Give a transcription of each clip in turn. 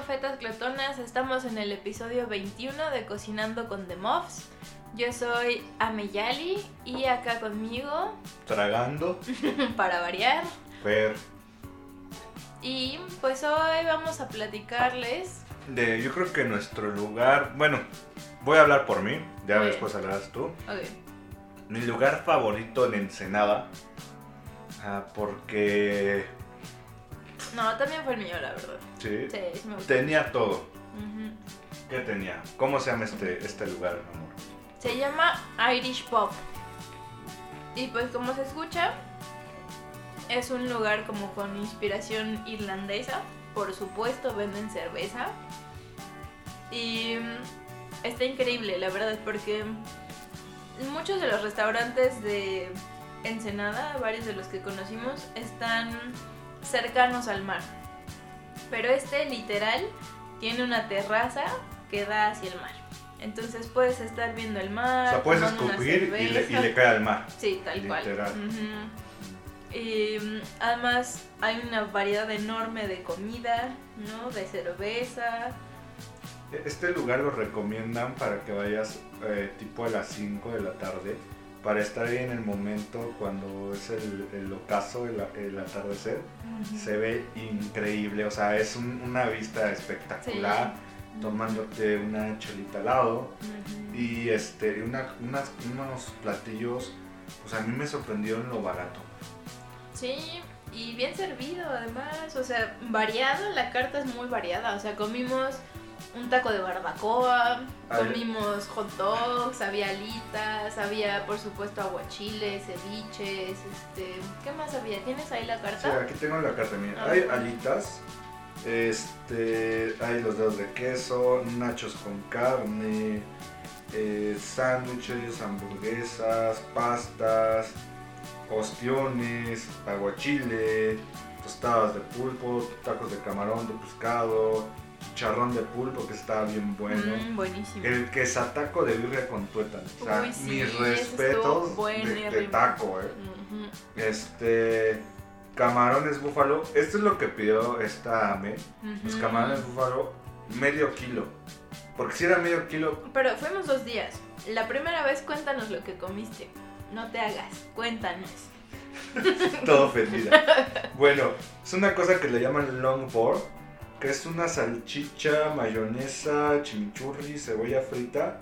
¿Cómo están, mofetas glotonas? Estamos en el episodio 21 de Cocinando con The Muffs. Yo soy Ameyali y acá conmigo, Tragando. para variar. Fer. Y pues hoy vamos a platicarles. De, yo creo que nuestro lugar. Bueno, voy a hablar por mí. Ya después hablarás tú. Ok. Mi lugar favorito en Ensenada. ah, porque. No, también fue el mío, la verdad. Sí. Me. Tenía todo. ¿Qué tenía? ¿Cómo se llama este, este lugar, mi amor? Se llama Irish Pop. Y pues como se escucha, es un lugar como con inspiración irlandesa. Por supuesto, venden cerveza. Y mm, está increíble, la verdad, porque muchos de los restaurantes de Ensenada, varios de los que conocimos, están cercanos al mar. Pero este literal tiene una terraza que da hacia el mar. Entonces puedes estar viendo el mar. O sea, puedes escupir y le, y cerveza. le cae al mar. Sí, tal cual. Y mm, además hay una variedad enorme de comida, ¿no? De cerveza. Este lugar lo recomiendan para que vayas eh, tipo a las 5 de la tarde. Para estar ahí en el momento cuando es el, el ocaso, el, el atardecer. Se ve increíble, o sea, es un- una vista espectacular, tomándote una chelita al lado y este, una- unas- unos platillos, pues a mí me sorprendieron lo barato. Sí, y bien servido además, o sea, variado, la carta es muy variada, o sea, comimos un taco de barbacoa, comimos hot dogs, había alitas, había por supuesto aguachiles, ceviches, este, ¿qué más había? ¿Tienes ahí la Sí, carta? aquí tengo la carta, mira, Ah. hay alitas, este, hay los dedos de queso, nachos con carne, eh, sándwiches, hamburguesas, pastas, ostiones, aguachile, tostadas de pulpo, tacos de camarón, de pescado, chicharrón de pulpo que está bien bueno. Mm, buenísimo. El quesataco de birria con tuétano. O sea, Uy, sí, mis respetos de, taco, eh. Ujú. Este. Camarones búfalo. Esto es lo que pidió esta Ame. Los Ujú. camarones búfalo, medio kilo. Porque si era medio kilo, Pero fuimos dos días. La primera vez cuéntanos lo que comiste. No te hagas, cuéntanos. todo ofendida. Bueno, es una cosa que le llaman long board. Que es una salchicha, mayonesa, chimichurri, cebolla frita.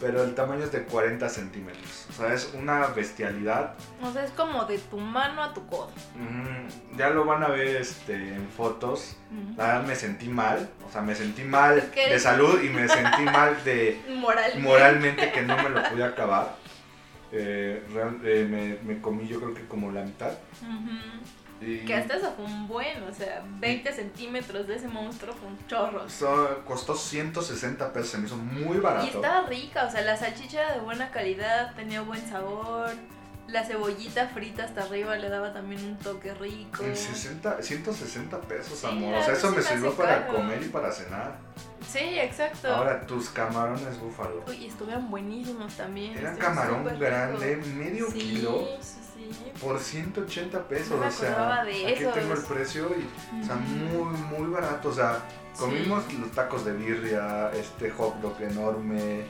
Pero el tamaño es de 40 centímetros. O sea, es una bestialidad. O sea, es como de tu mano a tu codo. Mm, ya lo van a ver este, en fotos. La verdad me sentí mal, o sea, me sentí mal ¿Qué de salud y me sentí mal de Moralmente. moralmente que no me lo pude acabar. Eh, real- eh, me, me comí yo creo que como la mitad. Y Que hasta eso fue un buen, o sea, 20 centímetros de ese monstruo fue un chorro. so- costó 160 pesos, se me hizo muy Y barato. estaba rica, o sea, la salchicha era de buena calidad, tenía buen sabor. La cebollita frita hasta arriba le daba también un toque rico. En 60, 160 pesos, Sí, amor. O sea, eso me sirvió para caro. comer y para cenar. Sí, exacto. Ahora, tus camarones búfalo. Uy, estuvieron buenísimos también. Era estuvieron camarón grande, ricos. medio sí, kilo. Sí, sí, Por 180 pesos, No o sea, de aquí esos. tengo el precio y, o sea, muy, muy barato, o sea, comimos los tacos de birria, este hot dog enorme,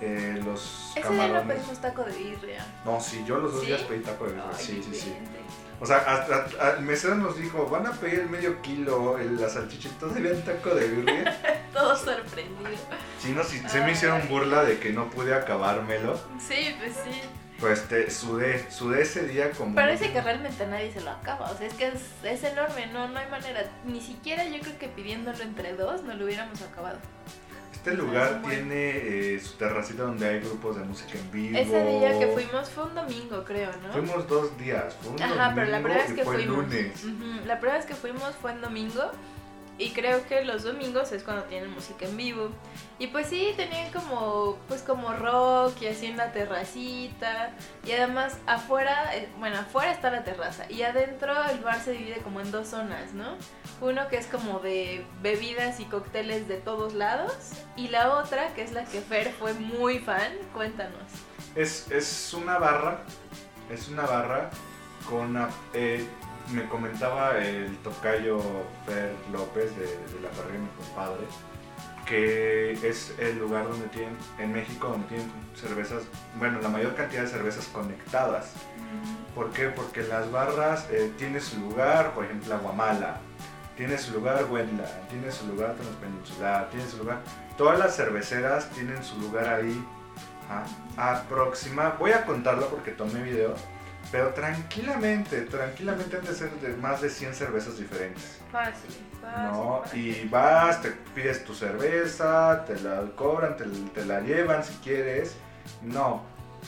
eh, los Ese día no camarones. pedimos taco de birria. No, sí, yo los dos ¿Sí? días pedí taco de birria, Ay, sí, sí, sí. O sea, hasta, hasta- el mesero nos dijo, van a pedir el medio kilo, el, la salchichita, ¿serían taco de birria? Todo sorprendido. sí, no, sí, se me hicieron burla de que no pude acabármelo, Sí, pues sí. Pues este, sudé, sudé ese día como... Parece que realmente nadie se lo acaba. O sea, es que es, es enorme, no, no hay manera. Ni siquiera yo creo que pidiéndolo entre dos no lo hubiéramos acabado. Este lugar tiene eh, su terracita donde hay grupos de música en vivo. Ese día que fuimos fue un domingo, creo, ¿no? Fuimos dos días. Fue un Ajá, pero la domingo primera vez que fue fuimos. lunes. Ujú, La primera vez que fuimos fue en domingo. Y creo que los domingos es cuando tienen música en vivo. Y pues sí, tenían como, pues como rock y así en la terracita. Y además afuera, eh, bueno, afuera está la terraza. Y adentro el bar se divide como en dos zonas, ¿no? Uno que es como de bebidas y cócteles de todos lados. Y la otra, que es la que Fer fue muy fan, cuéntanos. Es, es una barra, es una barra con eh, me comentaba el tocayo Fer López de, de la de mi compadre que es el lugar donde tienen, en México, donde tienen cervezas, bueno, la mayor cantidad de cervezas conectadas. ¿Por qué? Porque las barras eh, tiene su lugar, por ejemplo, la Guamala, tiene su lugar Wendland, tiene su lugar Transpeninsular, tiene su lugar. Todas las cerveceras tienen su lugar ahí. ah, aproxima, voy a contarlo porque tomé video, pero tranquilamente, tranquilamente han de ser de más de 100 cervezas diferentes. Fácil, fácil. ¿no? fácil. Y vas, te pides tu cerveza, te la cobran, te, te la llevan si quieres. No,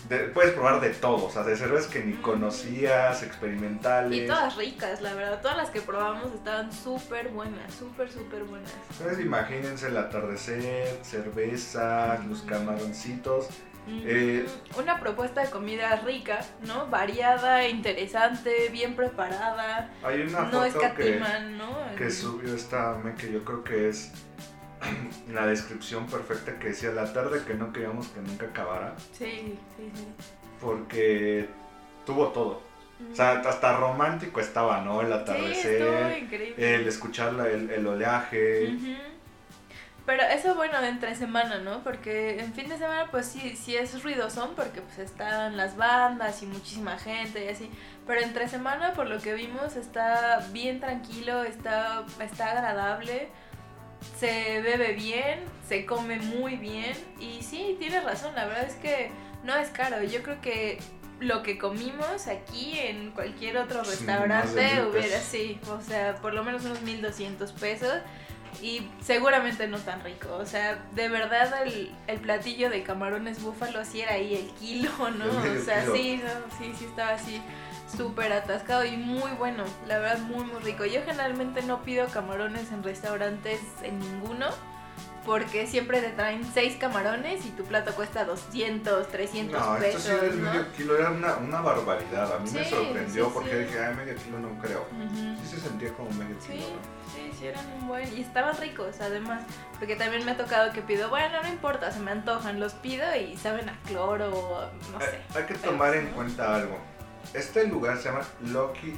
de- puedes probar de todo, o sea, de cervezas que ni conocías, experimentales. Y todas ricas, la verdad. Todas las que probamos estaban súper buenas, súper, súper buenas. Entonces imagínense el atardecer, cerveza, los camaroncitos. Eh, Una propuesta de comida rica, ¿no? Variada, interesante, bien preparada. Hay una no foto que, escatiman, ¿no? que subió esta me que yo creo que es la descripción perfecta que decía la tarde que no queríamos que nunca acabara Sí, sí, sí. porque tuvo todo. O sea, hasta romántico estaba, ¿no? El atardecer, el escuchar la- el, el oleaje. Ujú. Pero eso bueno entre semana, ¿no? Porque en fin de semana pues sí, sí es ruidosón porque pues están las bandas y muchísima gente y así. Pero entre semana por lo que vimos está bien tranquilo, está, está agradable, se bebe bien, se come muy bien y sí, tienes razón, la verdad es que no es caro. Yo creo que lo que comimos aquí en cualquier otro Sí, restaurante mil hubiera, sí, o sea, por lo menos unos 1200 pesos y seguramente no tan rico. O sea, de verdad el, el platillo de camarones búfalo sí era ahí el kilo, ¿no? El O sea, kilo. sí, no, sí, sí estaba así súper atascado y muy bueno, la verdad muy muy rico. Yo generalmente no pido camarones en restaurantes en ninguno. Porque siempre te traen 6 camarones y tu plato cuesta 200, 300 No, esto pesos. sí del ¿no? medio kilo era una, una barbaridad. A mí me Sí, sorprendió sí, porque sí. dije, ay, medio kilo no creo. Ujú. Sí se sentía como medio Sí, kilo. ¿no? sí, sí, eran un buen. Y estaban ricos, además. Porque también me ha tocado que pido, bueno, no importa, se me antojan, los pido y saben a cloro o no sé. Hay, hay que Pero, tomar en cuenta algo. Este lugar se llama Lucky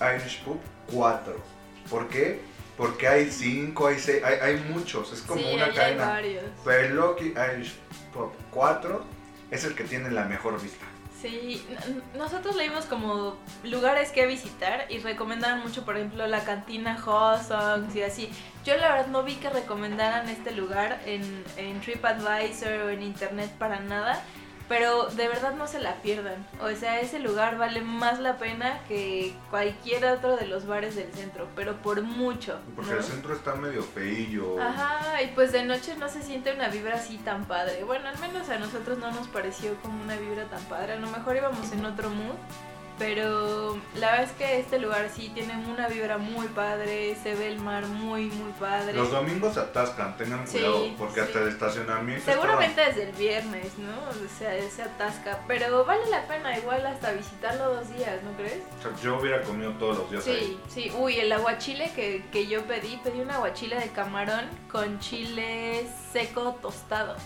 Irish Pub 4. ¿Por qué? Porque hay 5, hay 6, hay, hay muchos. Es como sí, una hay cadena. varios. Pero el Lucky Irish Pub 4 es el que tiene la mejor vista. Sí, nosotros leímos como lugares que visitar y recomendaban mucho, por ejemplo, la cantina Hossongs y así. Yo la verdad no vi que recomendaran este lugar en, en TripAdvisor o en internet para nada, pero de verdad no se la pierdan. O sea, ese lugar vale más la pena que cualquier otro de los bares del centro, pero por mucho. Porque ¿no? el centro está medio feillo. Ajá, y pues de noche no se siente una vibra así tan padre. Bueno, al menos a nosotros no nos pareció como una vibra tan padre. A lo mejor íbamos en otro mood, pero la verdad es que este lugar sí tiene una vibra muy padre, se ve el mar muy, muy padre. Los domingos se atascan, tengan Sí, cuidado, porque sí. hasta el estacionamiento. Seguramente desde el viernes, ¿no? O sea, se atasca, pero vale la pena igual hasta visitarlo dos días, ¿no crees? estaba- o sea, yo hubiera comido todos los días Sí, ahí. sí. Uy, el aguachile que, que yo pedí, pedí un aguachile de camarón con chile seco tostado.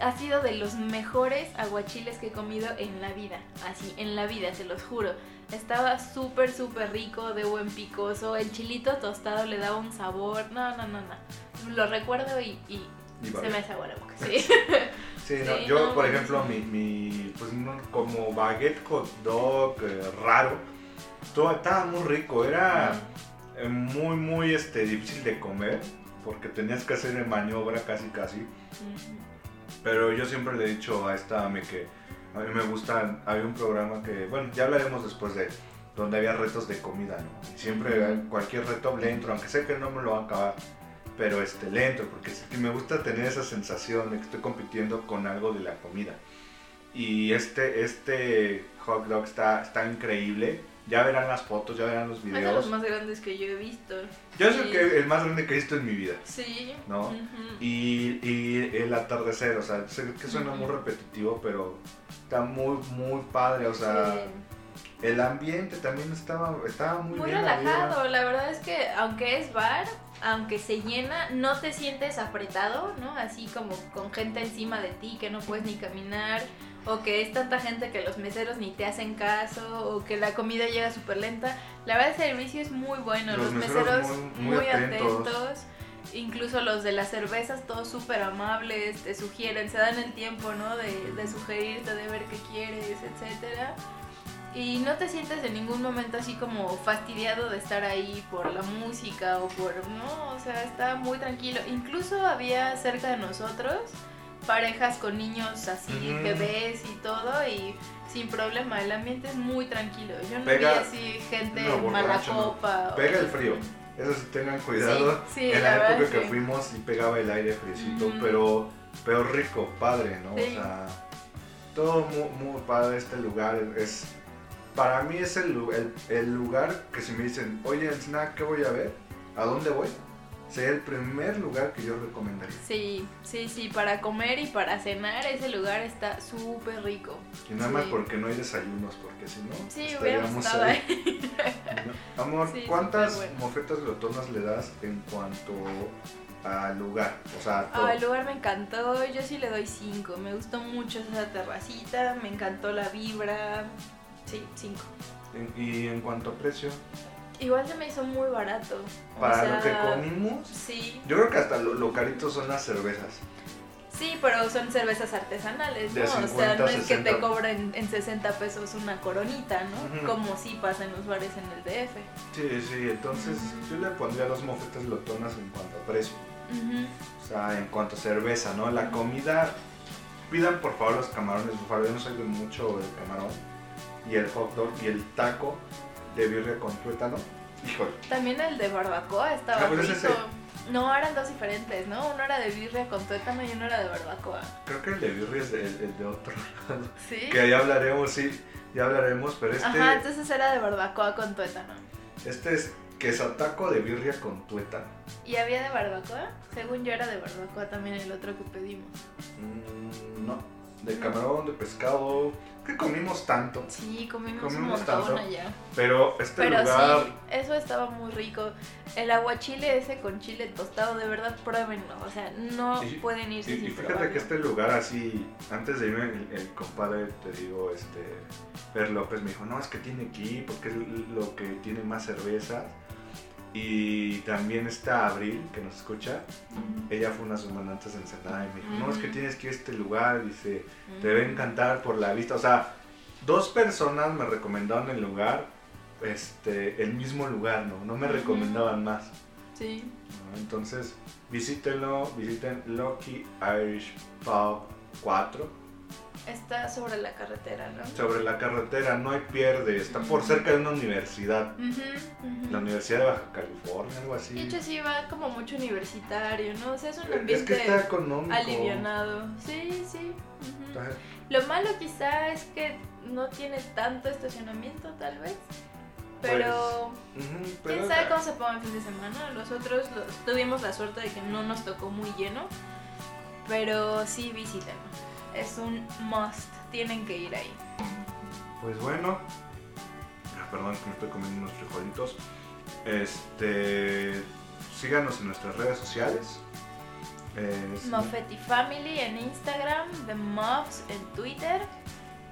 Ha sido de los mejores aguachiles que he comido en la vida. Así, en la vida, se los juro. Estaba súper, súper rico, de buen picoso. El chilito tostado le daba un sabor. No, no, no, no. Lo recuerdo y, y Y se me hace agua la boca. Sí. Sí, no, Sí, yo no, por ejemplo, mi, mi, pues como baguette hot dog eh, raro, todo estaba muy rico, era eh, muy, muy este, difícil de comer, porque tenías que hacer maniobra casi, casi. Pero yo siempre le he dicho a esta Ame que a mí me gusta, había un programa que, bueno, ya hablaremos después de, donde había retos de comida, ¿no? Y siempre cualquier reto le entro, aunque sé que no me lo va a acabar, pero este, le entro, porque sí que me gusta tener esa sensación de que estoy compitiendo con algo de la comida. Y este, este hot dog está, está increíble, Ya verán las fotos, ya verán los Es de los videos. más grandes que yo he visto. Yo Sí. soy que el más grande que he visto en mi vida. Sí. ¿No? ujú. Y, y el atardecer, o sea, sé que suena muy Ujú. repetitivo, pero está muy, muy padre, o sea, Sí. el ambiente también estaba, estaba muy, Muy bien. la vibra. relajado, la verdad es que aunque es bar, aunque se llena, no te sientes apretado, ¿no? Así como con gente encima de ti que no puedes ni caminar, o que es tanta gente que los meseros ni te hacen caso, o que la comida llega súper lenta. La verdad el servicio es muy bueno, Los los, meseros meseros muy- muy, muy atentos. atentos. Incluso los de las cervezas, todos súper amables, te sugieren, se dan el tiempo, ¿no? De, de sugerirte, de ver qué quieres, etcétera. Y no te sientes en ningún momento así como fastidiado de estar ahí por la música o por... No, o sea, está muy tranquilo. Incluso había cerca de nosotros parejas con niños así, bebés y todo y sin problema, el ambiente es muy tranquilo. Yo no Pega- vi así gente no, mala no. copa. o- Pega el frío. Eso sí, tengan cuidado. Sí, sí, en la época que sí. fuimos sí pegaba el aire fresito, pero, pero rico, padre, ¿no? O sea, todo muy, muy padre este lugar. Es, para mí es el, el, el lugar que si me dicen, oye, el snack, ¿qué voy a ver? ¿A dónde voy? Sería el primer lugar que yo recomendaría. Sí, sí, sí, para comer y para cenar ese lugar está súper rico. Y nada más Sí. porque no hay desayunos, porque si no, Sí, estaríamos estado ahí. ahí. No. Amor, Sí, ¿cuántas bueno. mofetas glotonas le das en cuanto al lugar? O sea. Ah, el lugar me encantó, yo sí le doy 5. Me gustó mucho esa terracita, me encantó la vibra. Sí, 5. En- y en cuanto a precio, Igual se me hizo muy barato. o para sea, lo que comimos, Sí, yo creo que hasta lo, lo carito son las cervezas. sí, pero son cervezas artesanales, ¿no? O sea, 50, no es que te 60. cobren en 60 pesos una coronita, ¿no? Como sí pasa en los bares en el DF. Sí, sí, entonces yo le pondría dos mofetas glotonas en cuanto a precio. O sea, en cuanto a cerveza, ¿no? La comida, pidan por favor los camarones, por favor, yo no soy de mucho el camarón. Y el hot dog y el taco de birria con tuétano. Híjole. También el de barbacoa estaba Ah, pues rico. No, eran dos diferentes, ¿no? Uno era de birria con tuétano y uno era de barbacoa. Creo que el de birria es el, el de otro lado. ¿Sí? Que ya hablaremos, sí, ya hablaremos, pero este, Ajá, entonces era de barbacoa con tuétano. este es quesataco de birria con tuétano. ¿Y había de barbacoa? Según yo era de barbacoa también el otro que pedimos. Mm, no, de camarón, de pescado. Que comimos tanto? Sí, comimos, Comimos un montón tanto. allá. Pero este Pero lugar, sí, eso estaba muy rico. El aguachile ese con chile tostado, de verdad, pruébenlo. O sea, no Y- pueden irse y, y sin fíjate probarlo. que este lugar así, antes de irme, el, el compadre, te digo, este, Per López me dijo, no, es que tiene ir porque es lo que tiene más cervezas. Y también está Abril, que nos escucha, ella fue una semana antes de Ensenada y me dijo, no, es que tienes que ir a este lugar, dice, te Ujú. va a encantar por la vista. O sea, dos personas me recomendaron el lugar, este, el mismo lugar, ¿no? No me recomendaban más. Sí. ¿no? Entonces, visítenlo, visiten Lucky Irish Pub 4. Está sobre la carretera, ¿no? Sobre la carretera, no hay pierde, está por cerca de una universidad. La Universidad de Baja California, algo así. De hecho, sí va como mucho universitario, ¿no? O sea, es un es ambiente que está económico. alivianado. Sí, sí. Lo malo quizá es que no tiene tanto estacionamiento, tal vez. Pero pero- quién sabe cómo se ponga el fin de semana. Nosotros los- tuvimos la suerte de que no nos tocó muy lleno. Pero sí visítenlo. Es un must. Tienen que ir ahí. Pues bueno, ah, perdón que me estoy comiendo unos frijolitos. Este, síganos en nuestras redes sociales. Es- Family en Instagram, The Muffs en Twitter.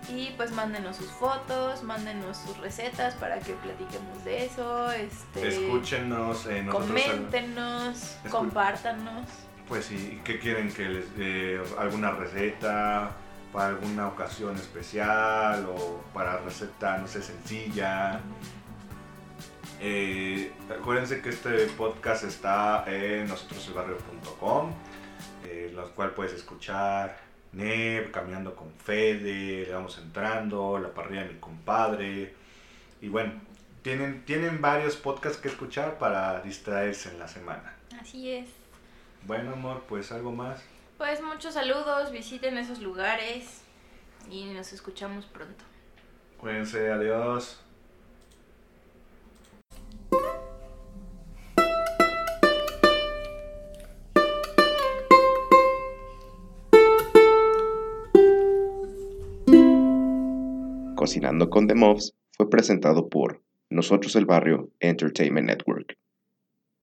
Y pues mándenos sus fotos, mándenos sus recetas para que platiquemos de eso. Este, Escúchenos, eh, coméntenos, Escu- compártanos. Pues sí, ¿qué quieren que les dé? ¿Alguna receta? ¿Para alguna ocasión especial? ¿O para receta, no sé, sencilla? Eh, acuérdense que este podcast está en nosotroselbarrio.com, eh, los cual puedes escuchar Neb, Caminando con Fede, Le Vamos Entrando, La Parrilla de mi compadre. Y bueno, tienen, tienen varios podcasts que escuchar para distraerse en la semana. Así es. Bueno, amor, pues algo más. Pues muchos saludos, visiten esos lugares y nos escuchamos pronto. Cuídense, adiós. Cocinando con The Mobs fue presentado por Nosotros el Barrio Entertainment Network.